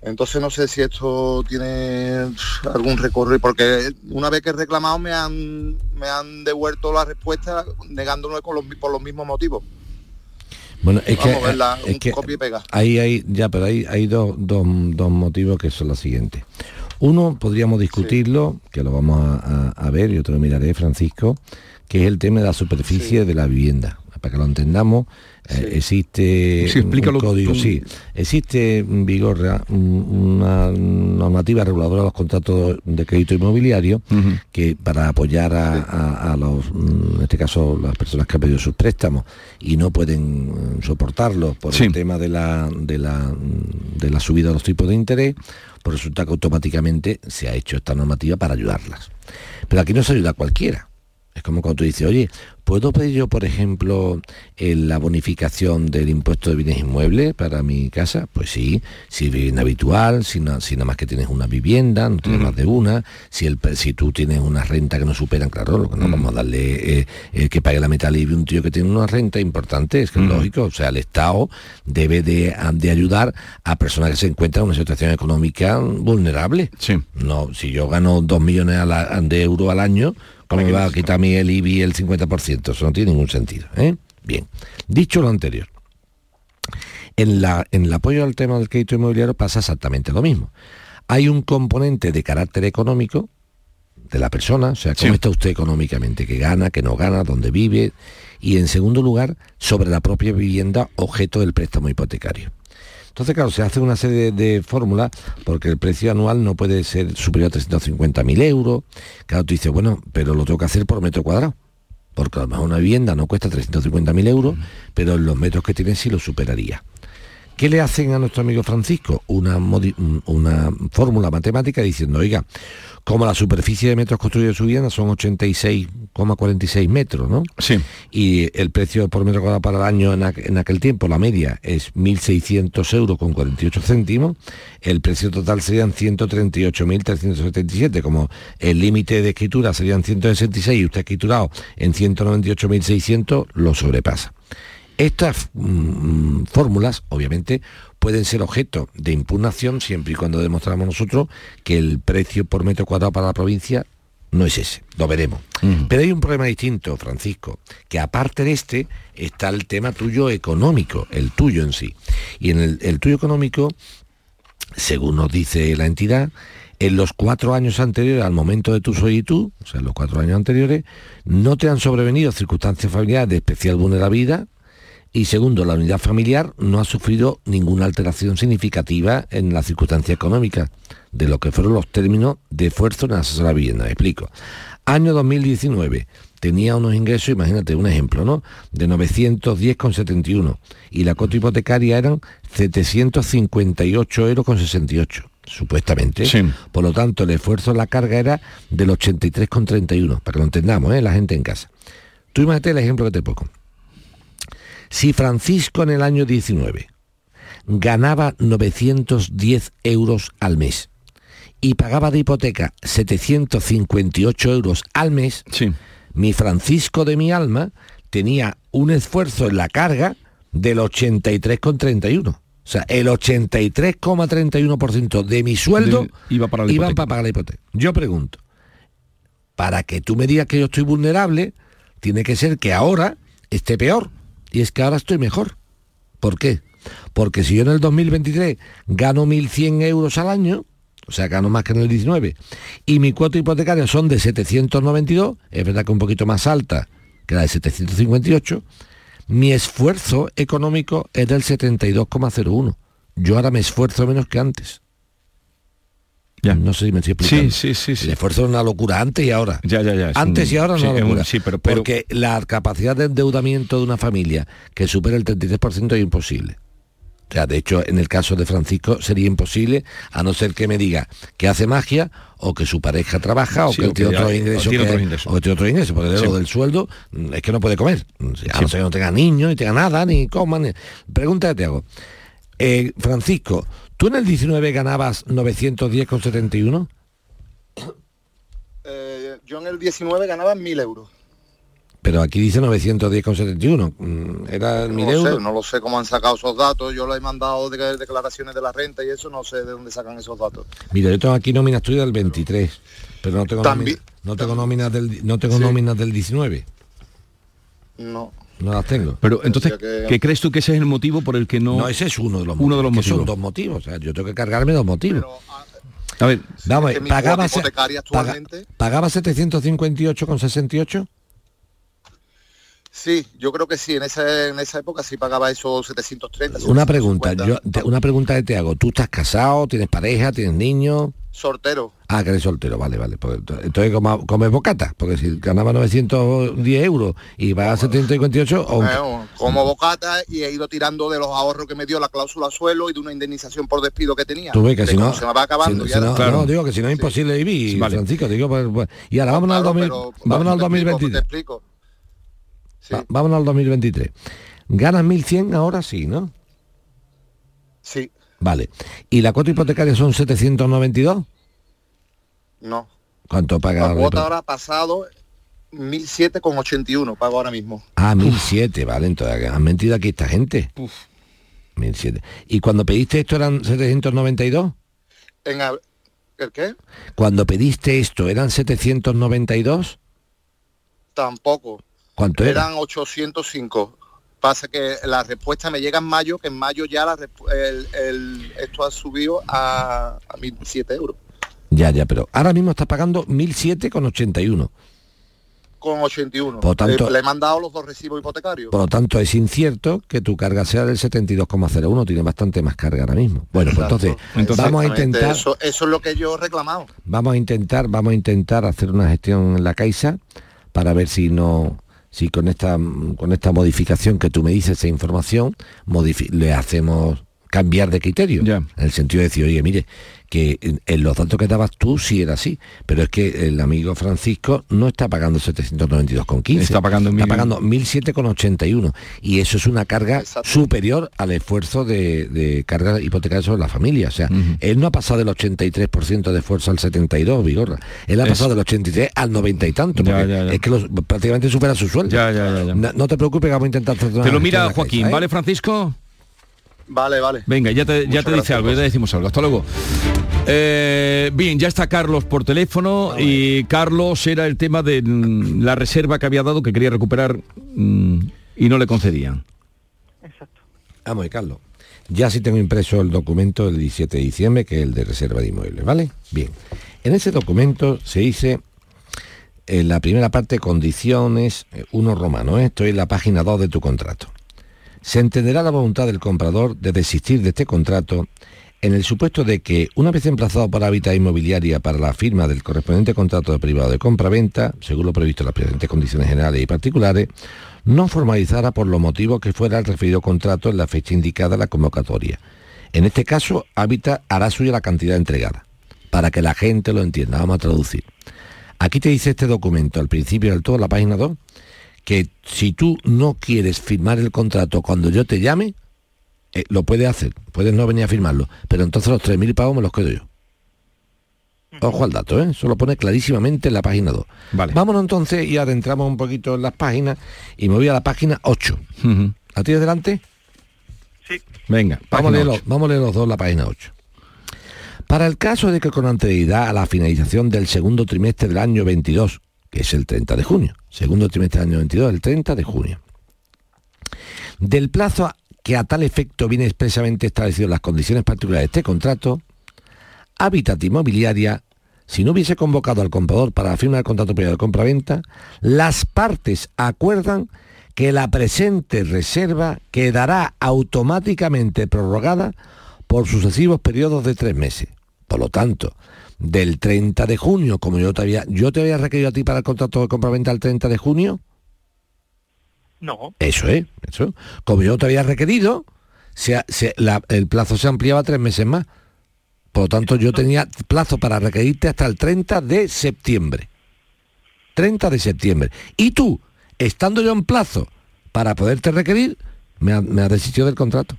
Entonces no sé si esto tiene algún recorrido, porque una vez que he reclamado me han, me han devuelto la respuesta negándolo con los, por los mismos motivos. Bueno, es que, Vamos a verla, es un que copia y pega. ahí hay, ya, pero hay, hay dos, dos, dos motivos que son los siguientes. Uno, podríamos discutirlo, que lo vamos a, a- a ver, y otro lo miraré, Francisco, que es el tema de la superficie de la vivienda. Para que lo entendamos, eh, existe Sí, un código, tú. sí, existe en vigor un- una normativa reguladora de los contratos de crédito inmobiliario que para apoyar a, a- a los, mm, en este caso, las personas que han pedido sus préstamos y no pueden mm, soportarlos por Sí. el tema de la, de, la, mm, de la subida de los tipos de interés, pues resulta que automáticamente se ha hecho esta normativa para ayudarlas. Pero aquí no se ayuda a cualquiera. Es como cuando tú dices, oye, ¿puedo pedir yo, por ejemplo, en la bonificación del impuesto de bienes inmuebles para mi casa? Pues sí, si vivienda habitual, si, no- si nada más que tienes una vivienda, no tienes más de una, si, el, si tú tienes una renta que no superan, claro, lo que no vamos a darle eh, eh, que pague la mitad libre un tío que tiene una renta importante, es que es lógico, o sea, el Estado debe de, de ayudar a personas que se encuentran en una situación económica vulnerable. No, si yo gano dos millones la- de euros al año, ¿cómo me va a quitar a mí el IBI el 50%? Eso no tiene ningún sentido. ¿eh? Bien, dicho lo anterior, en, la, en el apoyo al tema del crédito inmobiliario pasa exactamente lo mismo. Hay un componente de carácter económico de la persona, o sea, cómo está usted económicamente, que gana, que no gana, dónde vive, y en segundo lugar, sobre la propia vivienda objeto del préstamo hipotecario. Entonces, claro, se hace una serie de, de fórmulas porque el precio anual no puede ser superior a 350.000 euros. Claro, tú dices, bueno, pero lo tengo que hacer por metro cuadrado. porque a lo mejor una vivienda no cuesta 350.000 euros, pero en los metros que tiene sí lo superaría. ¿Qué le hacen a nuestro amigo Francisco? Una, fórmula matemática diciendo, oiga, como la superficie de metros construidos de su vivienda son 86,46 metros, ¿no? Sí. Y el precio por metro cuadrado para el año en, aqu- en aquel tiempo, la media, es 1.600 euros con 48 céntimos, el precio total serían 138.377, como el límite de escritura serían 166 y usted ha escriturado en 198.600, lo sobrepasa. Estas mm, fórmulas, obviamente, pueden ser objeto de impugnación siempre y cuando demostramos nosotros que el precio por metro cuadrado para la provincia no es ese, lo veremos. Pero hay un problema distinto, Francisco, que aparte de este está el tema tuyo económico, el tuyo en sí. Y en el, el tuyo económico, según nos dice la entidad, en los cuatro años anteriores al momento de tu solicitud, o sea, en los cuatro años anteriores, no te han sobrevenido circunstancias familiares de especial vulnerabilidad, y segundo, la unidad familiar no ha sufrido ninguna alteración significativa en la circunstancia económica de lo que fueron los términos de esfuerzo en la vivienda. Me explico. Año 2019 tenía unos ingresos, imagínate un ejemplo, ¿no? De 910,71 y la cuota hipotecaria eran 758 euros con 68 supuestamente. Por lo tanto, el esfuerzo en la carga era del 83,31, para que lo entendamos, ¿eh? la gente en casa. Tú imagínate el ejemplo que te pongo. Si Francisco en el año 19 ganaba 910 euros al mes y pagaba de hipoteca 758 euros al mes, mi Francisco de mi alma tenía un esfuerzo en la carga del 83,31. O sea, el 83,31% de mi sueldo De- iba para la iban para pagar la hipoteca. Yo pregunto, para que tú me digas que yo estoy vulnerable, tiene que ser que ahora esté peor. Y es que ahora estoy mejor. ¿Por qué? Porque si yo en el 2023 gano 1.100 euros al año, o sea, gano más que en el 19, y mi cuota hipotecaria son de 792, es verdad que un poquito más alta que la de 758, mi esfuerzo económico es del 72,01. Yo ahora me esfuerzo menos que antes. No sé si me estoy explicando. Sí, sí, sí, El esfuerzo es una locura antes y ahora. Ya, ya, ya. es Antes un- y ahora no es un- locura. sí, pero, pero- Porque la capacidad de endeudamiento de una familia que supera el 33% es imposible. O sea, de hecho, en el caso de Francisco sería imposible, a no ser que me diga que hace magia o que su pareja trabaja o Sí, que él tiene otro ingreso. tiene que- otros ingresos. o que tiene otro ingreso, porque Sí. lo del sueldo es que no puede comer. O sea, A Sí. no ser que no tenga niños, ni tenga nada, ni coma. Ni... Pregunta que te hago. Eh, Francisco, ¿tú en el 19 ganabas 910,71? Eh, yo en el 19 ganaba 1.000 euros. Pero aquí dice 910,71. Mm, Era No 1000 lo, euros. sé, no lo sé cómo han sacado esos datos. Yo les he mandado de- declaraciones de la renta y eso no sé de dónde sacan esos datos. Mira, yo tengo aquí nóminas tuyas del 23, pero no tengo nóminas, no tengo nóminas del no tengo Sí. nóminas del 19. No. No las tengo. Pero entonces, que- ¿qué crees tú que ese es el motivo por el que no... No, ese es uno de los Uno de los que Son motivos. dos motivos. O sea, yo tengo que cargarme dos motivos. A ver, Vamos, que mi pagaba, pagaba 758,68. Sí, yo creo que sí. En esa, en esa época sí pagaba esos 730. Una pregunta, 750. yo, te- una pregunta que te hago. ¿Tú estás casado, tienes pareja, tienes niños? Sortero. Ah, que eres soltero, vale, vale. Ento- entonces como, comes bocata, porque si ganaba 910 euros y pagaba 758, o, Eh, como bocata y he ido tirando de los ahorros que me dio la cláusula suelo y de una indemnización por despido que tenía. Tú ves que De si no, se me va acabando. si- ya si no, era- no, digo que si no es imposible vivir, Vale. Francisco, digo, pues, pues, y ahora vámonos al, 2000 pero- vámonos al te explico, 2023. te explico. Va- vámonos al 2023. ¿Ganas 1.100 ahora sí, no? Sí, Vale. ¿Y la cuota hipotecaria son 792? no. ¿Cuánto paga La cuota ahora ha pasado 1.007,81 pago ahora mismo. Ah, 1.007, vale, entonces han mentido aquí esta gente. 1.007. ¿Y cuando pediste esto eran 792? En ab- ¿El qué? Cuando pediste esto eran 792? Tampoco. ¿Cuánto era? Eran 805. Pasa que la respuesta me llega en mayo, que en mayo ya la respu- el, el- esto ha subido a, a 1.007 euros. Ya, ya, pero ahora mismo estás pagando 1.007,81. Con 81. Por tanto- Eh, le he mandado los dos recibos hipotecarios. Por lo tanto, es incierto que tu carga sea del 72,01, tiene bastante más carga ahora mismo. Bueno, pues entonces, vamos a intentar, Eso, eso es lo que yo he reclamado. vamos a intentar, vamos a intentar hacer una gestión en la Caixa para ver si no si con esta con esta modificación que tú me dices esa información le hacemos cambiar de criterio. En el sentido de decir oye mire que en, en los datos que dabas tú sí era así pero es que el amigo Francisco no está pagando 792,15 Está pagando está mil- pagando 1007,81 y eso es una carga superior al esfuerzo de, de carga hipotecaria sobre la familia o sea él no ha pasado del 83% de esfuerzo al 72 Vigorra él ha Eso. pasado del 83 al 90 y tanto Ya, porque ya, ya. es que los- prácticamente supera su sueldo No, no te preocupes que vamos a intentar Te lo mira Joaquín, cabeza, ¿eh? ¿vale, Francisco? Vale, vale. Venga, ya te, ya te dice algo, ya te decimos algo. Hasta luego. Eh, bien, ya está Carlos por teléfono y Carlos era el tema de mm, la reserva que había dado que quería recuperar mm, y no le concedían. Vamos, y Carlos. Ya sí tengo impreso el documento del 17 de diciembre, que es el de reserva de inmuebles, ¿vale? Bien. En ese documento se dice, en la primera parte, condiciones, eh, uno romano, ¿eh? esto es la página 2 de tu contrato. Se entenderá la voluntad del comprador de desistir de este contrato en el supuesto de que, una vez emplazado por Hábitat Inmobiliaria para la firma del correspondiente contrato de privado de compra-venta, según lo previsto en las presentes condiciones generales y particulares, no formalizara por los motivos que fuera el referido contrato en la fecha indicada en la convocatoria. En este caso, Hábitat hará suya la cantidad entregada, para que la gente lo entienda. Vamos a traducir. Aquí te dice este documento, al principio del todo, la página 2, que si tú no quieres firmar el contrato cuando yo te llame, eh, lo puedes hacer, puedes no venir a firmarlo, pero entonces los 3.000 pavos me los quedo yo. Ojo al dato, ¿eh? Eso lo pone clarísimamente en la página 2. Vale. Vámonos entonces y adentramos un poquito en las páginas y me voy a la página 8. ¿La tienes delante? Sí. Venga, Vamos a, los, vamos a leer los dos la página 8. Para el caso de que con anterioridad a la finalización del segundo trimestre del año 22, que es el 30 de junio, segundo trimestre del año 22, el 30 de junio, del plazo a- que a tal efecto viene expresamente establecido las condiciones particulares de este contrato, Hábitat Inmobiliaria, si no hubiese convocado al comprador para la firma del contrato previo de compraventa, las partes acuerdan que la presente reserva quedará automáticamente prorrogada por sucesivos periodos de tres meses. Por lo tanto, del 30 de junio, como yo te había, yo te había requerido a ti para el contrato de compraventa el 30 de junio, No. eso es, eso. Como yo te había requerido, se ha- se- la- el plazo se ampliaba tres meses más. Por lo tanto, yo tenía plazo para requerirte hasta el 30 de septiembre. 30 de septiembre. Y tú, estando yo en plazo para poderte requerir, me ha, me ha desistido del contrato.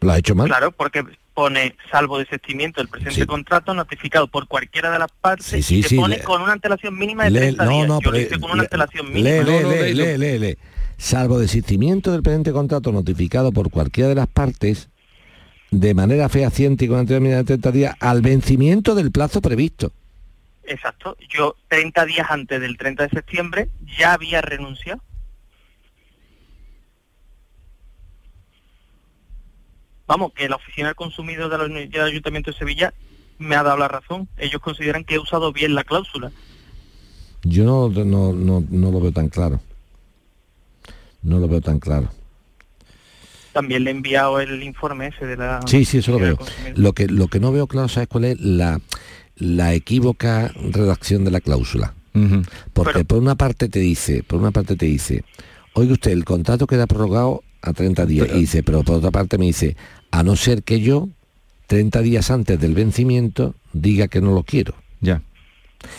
¿Lo has hecho mal? Claro, porque pone salvo desistimiento del presente contrato notificado por cualquiera de las partes Sí, sí, y se sí, pone le- con una antelación mínima de Lee- 30 no, días. no, Yo lo pero- hice con una lee- antelación Lee, mínima. lee, lee, lee, lee, lee. Salvo desistimiento del presente contrato notificado por cualquiera de las partes de manera fehaciente y con anterioridad de 30 días al vencimiento del plazo previsto. Exacto. Yo 30 días antes del 30 de septiembre ya había renunciado. Vamos, que la Oficina del Consumidor de la Uni- del Ayuntamiento de Sevilla me ha dado la razón. Ellos consideran que he usado bien la cláusula. Yo no, no, no, no lo veo tan claro. No lo veo tan claro. También le he enviado el informe ese de la... Sí, sí, eso lo veo. Lo que, lo que no veo claro, ¿sabes cuál es? La, la equívoca redacción de la cláusula. Porque por una parte te dice, por una parte te dice, oiga usted, el contrato queda prorrogado a 30 días. y dice, pero por otra parte me dice, a no ser que yo, 30 días antes del vencimiento, diga que no lo quiero. Ya.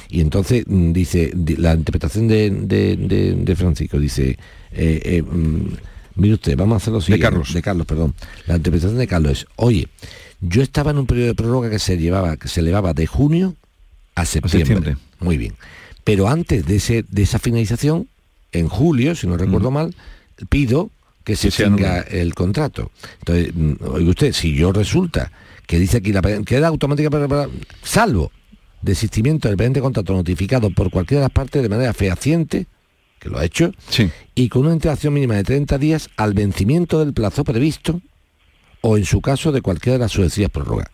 Y entonces mm, dice, di- la interpretación de, de- de- de Francisco dice, eh, eh, mm, mire usted, vamos a hacerlo así. Carlos. De Carlos, perdón. La interpretación de Carlos es, oye, yo estaba en un periodo de prórroga que se llevaba, que se elevaba de junio a septiembre. septiembre. Muy bien. Pero antes de ese, de esa finalización, en julio, si no recuerdo mal, pido que se extinga el contrato. Entonces, mm, oiga usted, si yo resulta que dice aquí la queda automática para- para- salvo desistimiento del presente contrato notificado por cualquiera de las partes de manera fehaciente, que lo ha hecho, y con una interacción mínima de 30 días al vencimiento del plazo previsto o en su caso de cualquiera de las sucesivas prórrogas.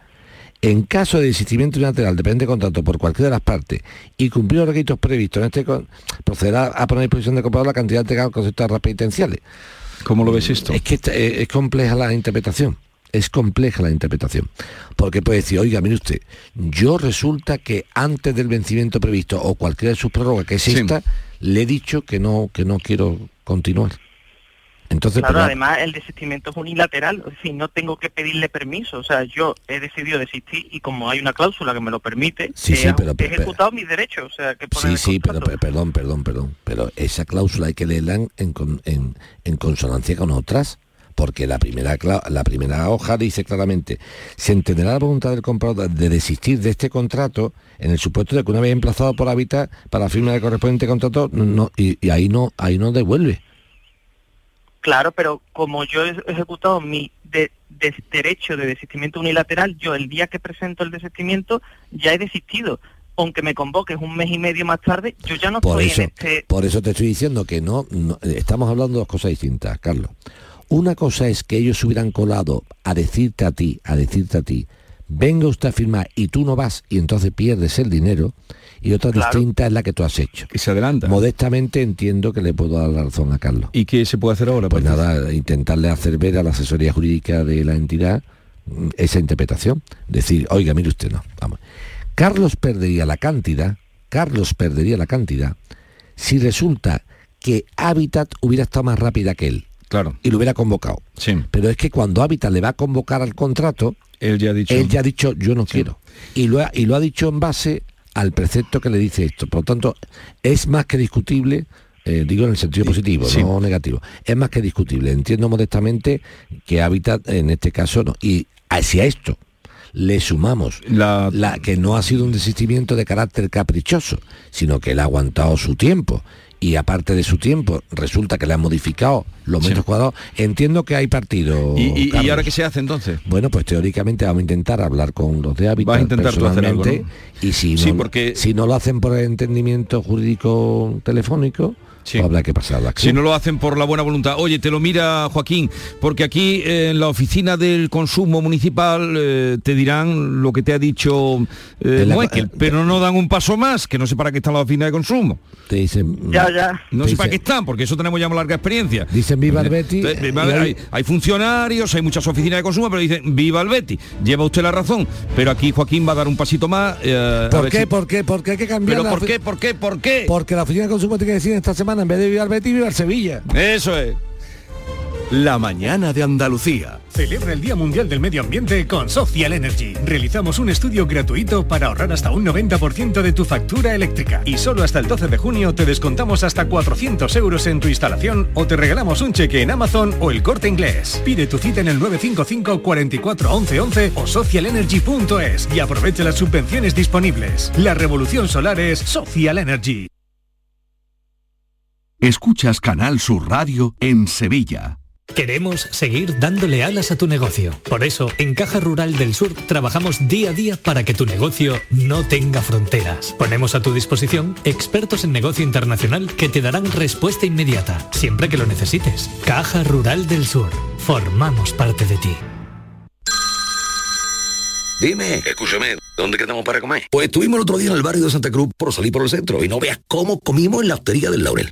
En caso de desistimiento unilateral del presente contrato por cualquiera de las partes y cumplir los requisitos previstos en este procederá a poner a disposición del comprador la cantidad de con conceptos penitenciales. ¿Cómo lo ves esto? Es que eh, es compleja la interpretación. Es compleja la interpretación. Porque puede decir, oiga, mire usted, yo resulta que antes del vencimiento previsto o cualquiera de sus prórrogas, que Sí. esta, le he dicho que no, que no quiero continuar. Entonces, claro, pues, además el desistimiento es unilateral, es decir, no tengo que pedirle permiso, o sea, yo he decidido desistir y como hay una cláusula que me lo permite, Sí, he, sí, pero- he pero- ejecutado mis derechos, o sea, que Sí, sí, pero, pero- perdón, perdón, perdón. Pero esa cláusula hay que leerla en, en en- en consonancia con otras. Porque la primera, la primera hoja dice claramente, se entenderá la voluntad del comprador de desistir de este contrato en el supuesto de que una vez emplazado por hábitat para firma del correspondiente contrato, no, y, y ahí no, ahí no devuelve. Claro, pero como yo he ejecutado mi de- de- derecho de desistimiento unilateral, yo el día que presento el desistimiento ya he desistido. Aunque me convoques un mes y medio más tarde, yo ya no Por estoy eso, en este... por eso te estoy diciendo que no, no- estamos hablando de dos cosas distintas, Carlos. Una cosa es que ellos se hubieran colado a decirte a ti, a decirte a ti, venga usted a firmar y tú no vas y entonces pierdes el dinero. Y otra distinta es la que tú has hecho. Que se adelanta. Modestamente entiendo que le puedo dar la razón a Carlos. ¿Y qué se puede hacer ahora? Pues nada, intentarle hacer ver a la asesoría jurídica de la entidad mm, esa interpretación. Decir, oiga, mire usted, no, vamos. Carlos perdería la cantidad, Carlos perdería la cantidad si resulta que Habitat hubiera estado más rápida que él. Claro. Y lo hubiera convocado. Sí. Pero es que cuando Habitat le va a convocar al contrato, él ya ha dicho, él ya ha dicho yo no quiero. Y lo, ha, y lo ha dicho en base al precepto que le dice esto. Por lo tanto, es más que discutible, eh, digo en el sentido positivo, sí. no negativo, es más que discutible. Entiendo modestamente que Habitat en este caso no. Y hacia esto le sumamos la... que no ha sido un desistimiento de carácter caprichoso, sino que él ha aguantado su tiempo y aparte de su tiempo resulta que le han modificado los metros cuadrados, entiendo que hay partido. ¿Y, y- y Carlos. ahora qué se hace entonces? Bueno, pues teóricamente vamos a intentar hablar con los de hábitat Vas a intentar tú hacer algo, personalmente, y si no, Sí, porque- si no lo hacen por el entendimiento jurídico telefónico, habrá que pasar la Si no lo hacen por la buena voluntad. Oye, te lo mira Joaquín, porque aquí eh, en la oficina del consumo municipal eh, te dirán lo que te ha dicho eh, la- Moekel, pero no dan un paso más, que no sé para qué está la oficina de consumo. Te dicen... Ya, ya. No sé para qué están, porque eso tenemos ya una larga experiencia. Dicen viva el Betty, viva- hay- hay, hay funcionarios, hay muchas oficinas de consumo, pero dicen viva el Betty. Lleva usted la razón, pero aquí Joaquín va a dar un pasito más. eh, a ¿Por ver qué? si- ¿Por qué? ¿Por qué hay que cambiar ¿Pero la por qué? ¿Por qué? ¿Por qué? Porque la oficina de consumo tiene que decir esta semana, en vez de viva el Betis, el Sevilla. Eso es. La mañana de Andalucía. Celebra el Día Mundial del Medio Ambiente con Social Energy. Realizamos un estudio gratuito para ahorrar hasta un 90% de tu factura eléctrica. Y solo hasta el 12 de junio te descontamos hasta 400 euros en tu instalación o te regalamos un cheque en Amazon o el corte inglés. Pide tu cita en el 955 44 11 11 o socialenergy.es y aprovecha las subvenciones disponibles. La revolución solar es Social Energy. Escuchas Canal Sur Radio en Sevilla. Queremos seguir dándole alas a tu negocio. Por eso, en Caja Rural del Sur trabajamos día a día para que tu negocio no tenga fronteras. Ponemos a tu disposición expertos en negocio internacional que te darán respuesta inmediata, siempre que lo necesites. Caja Rural del Sur. Formamos parte de ti. Dime, escúchame, ¿dónde quedamos para comer? Pues estuvimos el otro día en el barrio de Santa Cruz por salir por el centro y no veas cómo comimos en la hostería del Laurel.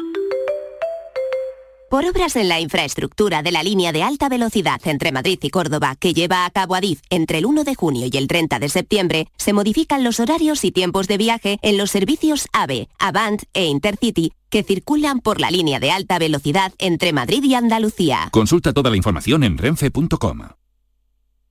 Por obras en la infraestructura de la línea de alta velocidad entre Madrid y Córdoba que lleva a cabo Adif entre el 1 de junio y el 30 de septiembre, se modifican los horarios y tiempos de viaje en los servicios AVE, Avant e Intercity que circulan por la línea de alta velocidad entre Madrid y Andalucía. Consulta toda la información en renfe.com.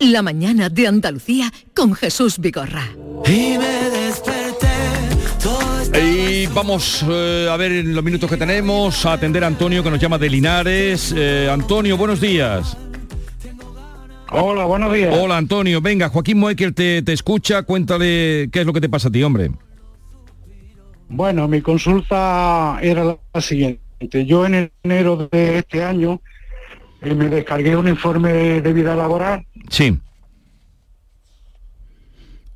La mañana de Andalucía con Jesús Vigorra. Y me desperté todo Y vamos eh, a ver en los minutos que tenemos a atender a Antonio que nos llama de Linares. Eh, Antonio, buenos días. Hola, buenos días. Hola Antonio, venga, Joaquín Moekel te, te escucha, cuéntale qué es lo que te pasa a ti, hombre. Bueno, mi consulta era la siguiente. Yo en enero de este año eh, me descargué un informe de vida laboral Sí.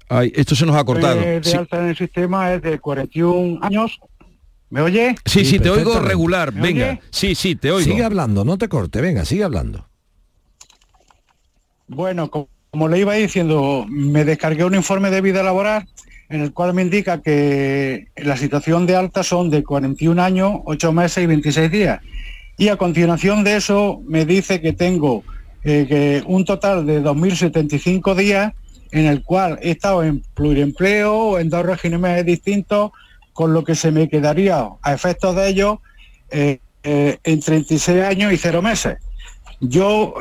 Ay, esto se nos ha cortado. de Sí, alta en el sistema es de 41 años. ¿Me oye? sí, sí, te oigo regular, ¿Me venga. oye? Sí, sí, te oigo. Sigue hablando, no te corte, venga, sigue hablando. Bueno, co- como le iba diciendo, me descargué un informe de vida laboral en el cual me indica que la situación de alta son de 41 años, 8 meses y 26 días. Y a continuación de eso me dice que tengo eh, un total de 2.075 días en el cual he estado en pluriempleo en dos regímenes distintos, con lo que se me quedaría a efectos de ello eh, eh, en 36 años y 0 meses. Yo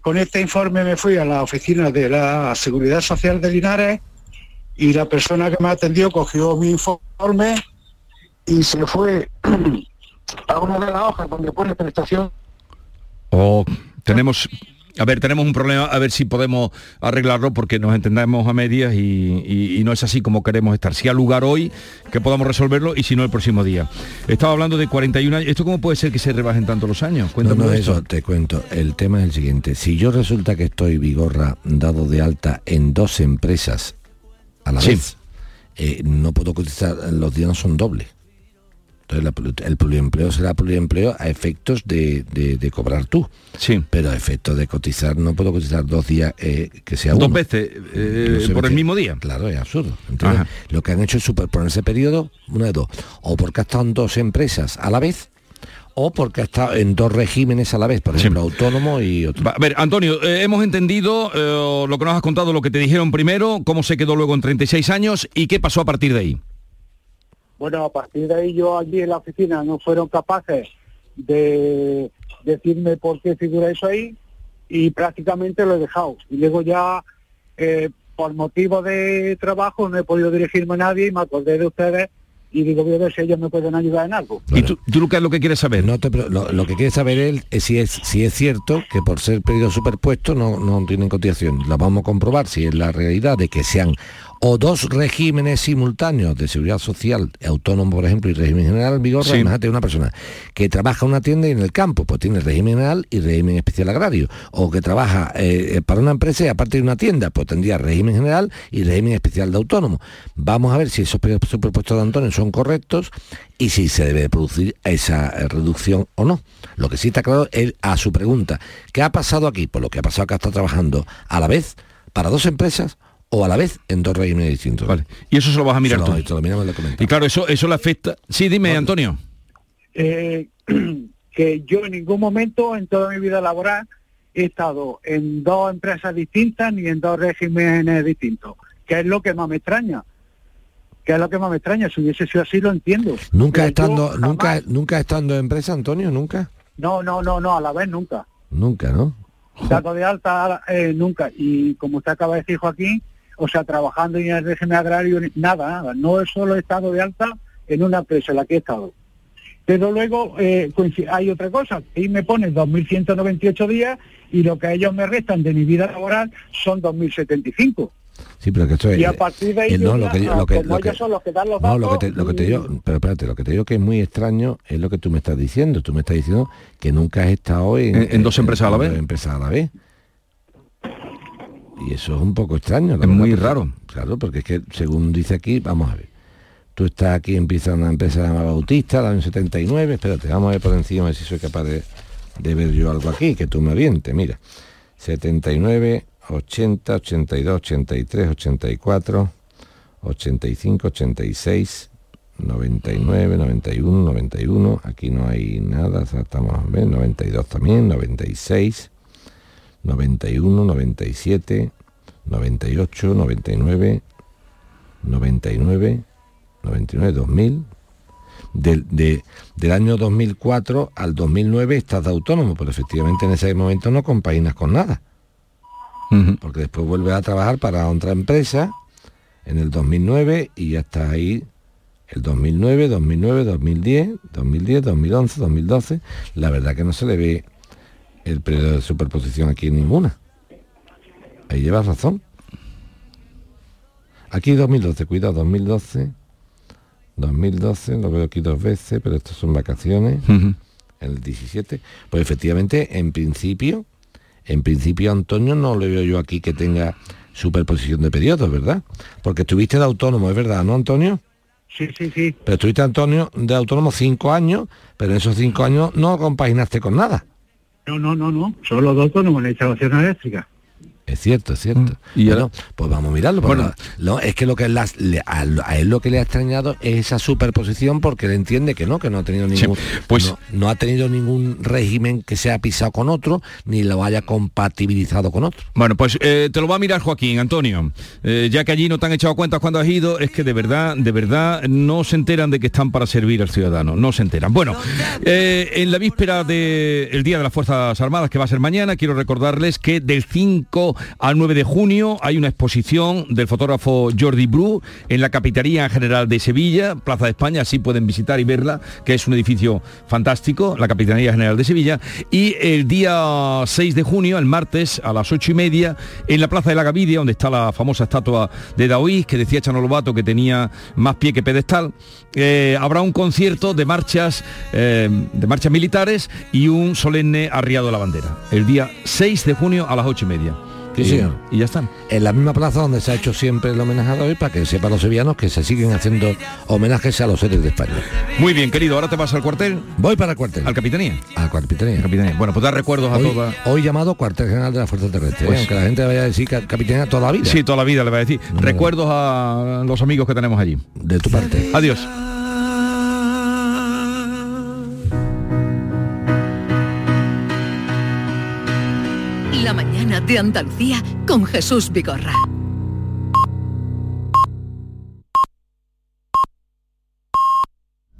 con este informe me fui a la oficina de la Seguridad Social de Linares y la persona que me atendió cogió mi informe y se fue [CLEARS THROAT] a una de las hojas donde pone prestación Oh, tenemos, a ver, tenemos un problema, a ver si podemos arreglarlo porque nos entendemos a medias y, y- y no es así como queremos estar. Si hay lugar hoy que podamos resolverlo y si no el próximo día. Estaba hablando de 41 años. ¿Esto cómo puede ser que se rebajen tanto los años? No, Cuéntame no, eso. eso te cuento. El tema es el siguiente. Si yo resulta que estoy vigorra dado de alta en dos empresas a la Sí. vez, eh, no puedo cotizar, los días no son dobles. Entonces la- el pluriempleo será pluriempleo a efectos de, de- de cobrar tú. Sí. Pero a efectos de cotizar no puedo cotizar dos días eh, que sea Dos uno. veces eh, se por el mismo día. Claro, es absurdo. ¿entiendes? Ajá. Lo que han hecho es superponer ese periodo, una de dos. O porque ha estado en dos empresas a la vez, o porque ha estado en dos regímenes a la vez, por ejemplo, autónomo y otro. A ver, Antonio, eh, hemos entendido eh, lo que nos has contado, lo que te dijeron primero, cómo se quedó luego en 36 años y qué pasó a partir de ahí. Bueno, a partir de ahí yo allí en la oficina no fueron capaces de decirme por qué figura eso ahí y prácticamente lo he dejado. Y luego ya, eh, por motivo de trabajo, no he podido dirigirme a nadie y me acordé de ustedes y digo, voy a ver si ellos me pueden ayudar en algo. ¿Y tú, tú qué es lo que quieres saber? No te lo, lo que quiere saber él es si es si es cierto que por ser periodo superpuesto no, no tienen cotización. La vamos a comprobar si es la realidad de que sean o dos regímenes simultáneos de seguridad social, autónomo por ejemplo y régimen general, vigor, Sí. imagínate una persona que trabaja en una tienda y en el campo, pues tiene régimen general y régimen especial agrario, o que trabaja eh, para una empresa y aparte de una tienda, pues tendría régimen general y régimen especial de autónomo. Vamos a ver si esos periodos superpuestos de Antonio son correctos y si se debe de producir esa eh, reducción o no. Lo que sí está claro es a su pregunta, ¿qué ha pasado aquí? Pues lo que ha pasado es que ha estado trabajando a la vez para dos empresas o a la vez en dos regímenes distintos. Vale. Y eso se lo vas a mirar Se lo- tú. se lo miramos y lo comentamos. Y claro, eso, eso le afecta. Sí, dime, Antonio. Eh, [CLEARS THROAT] que yo en ningún momento en toda mi vida laboral he estado en dos empresas distintas ni en dos regímenes distintos, que es lo que más me extraña. que es lo que más me extraña. Si hubiese sido así, lo entiendo. Nunca Pero estando, nunca, nunca estando en empresa, Antonio, nunca. No, no, no, no, a la vez nunca. Nunca, ¿no? Dado de alta eh, nunca. Y como usted acaba de decir, Joaquín, o sea, trabajando en el régimen agrario, nada, nada. No es solo he estado de alta en una empresa en la que he estado. Pero luego eh, hay otra cosa, ahí me ponen 2.198 días y lo que ellos me restan de mi vida laboral son 2.075. Sí, pero que esto es... Y a partir de ahí, eh, no, lo ya, que, yo- lo que, como lo que- ellos son los que dan los no, datos... lo que te, lo que te digo, pero espérate, lo que te digo que es muy extraño es lo que tú me estás diciendo. Tú me estás diciendo que nunca has estado en, En- en dos empresas a la vez. dos empresas a la vez. Y eso es un poco extraño. la Es muy porque- raro. Claro, porque es que según dice aquí, vamos a ver. Tú estás aquí, empieza una empresa llamada Bautista, el año 79, espérate, vamos a ver por encima a ver si soy capaz de, de ver yo algo aquí, que tú me avientes, mira. 79, 80, 82, 83, 84, 85, 86, 99, 91, 91, aquí no hay nada, estamos a ver, 92 también, 96, 91, 97, 98, 99, 99, 99, 2000. Del, de- del año 2004 al 2009 estás de autónomo, pero efectivamente en ese momento no compaginas con nada. Porque después vuelves a trabajar para otra empresa en el 2009 y ya estás ahí el 2009, 2009, 2010, 2010, 2011, 2012. La verdad que no se le ve el periodo de superposición aquí en ninguna. Ahí llevas razón. Aquí 2012, cuidado, 2012, 2012, lo veo aquí dos veces, pero estos son vacaciones. Ujú. En el 17, pues efectivamente, en principio, en principio Antonio no le veo yo aquí que tenga superposición de periodos, ¿verdad? Porque estuviste de autónomo, es verdad, ¿no, Antonio? Sí, sí, sí. Pero estuviste Antonio de autónomo cinco años, pero en esos cinco años no compaginaste con nada. No, no, no, no. Solo dos autónomos en instalación eléctrica. Es cierto, es cierto. Y bueno, pues vamos a mirarlo. Bueno. no, es que lo que las- a, a él lo que le ha extrañado es esa superposición porque él entiende que no, que no ha tenido ningún, pues- no, no ha tenido ningún régimen que se ha pisado con otro ni lo haya compatibilizado con otro. Bueno, pues eh, te lo va a mirar Joaquín, Antonio. Eh, ya que allí no te han echado cuentas cuando has ido, es que de verdad, de verdad, no se enteran de que están para servir al ciudadano. No se enteran. Bueno, eh, en la víspera del Día de las Fuerzas Armadas, que va a ser mañana, quiero recordarles que del 5 al 9 de junio hay una exposición del fotógrafo Jordi Bru en la Capitanía General de Sevilla, Plaza de España, así pueden visitar y verla, que es un edificio fantástico, la Capitanía General de Sevilla. Y el día 6 de junio, el martes, a las 8 y media, en la Plaza de la Gavidia, donde está la famosa estatua de Daoís, que decía Chano Lobato que tenía más pie que pedestal, eh, habrá un concierto de marchas, eh, de marchas militares y un solemne arriado de la bandera. El día 6 de junio a las 8 y media. Sí, señor. Y ya están. En la misma plaza donde se ha hecho siempre el homenaje a hoy para que sepan los sevillanos que se siguen haciendo homenajes a los seres de España. Muy bien, querido, ahora te vas al cuartel. Voy para el cuartel. Al capitanía. Al capitanía. Capitanía. Bueno, pues dar recuerdos a toda. hoy llamado cuartel general de la Fuerza Terrestre, ¿eh? Pues- aunque la gente vaya a decir ca- capitanía toda la vida. Sí, toda la vida le va a decir. Recuerdos a los amigos que tenemos allí. De tu parte. Adiós. La mañana de Andalucía con Jesús Vigorra.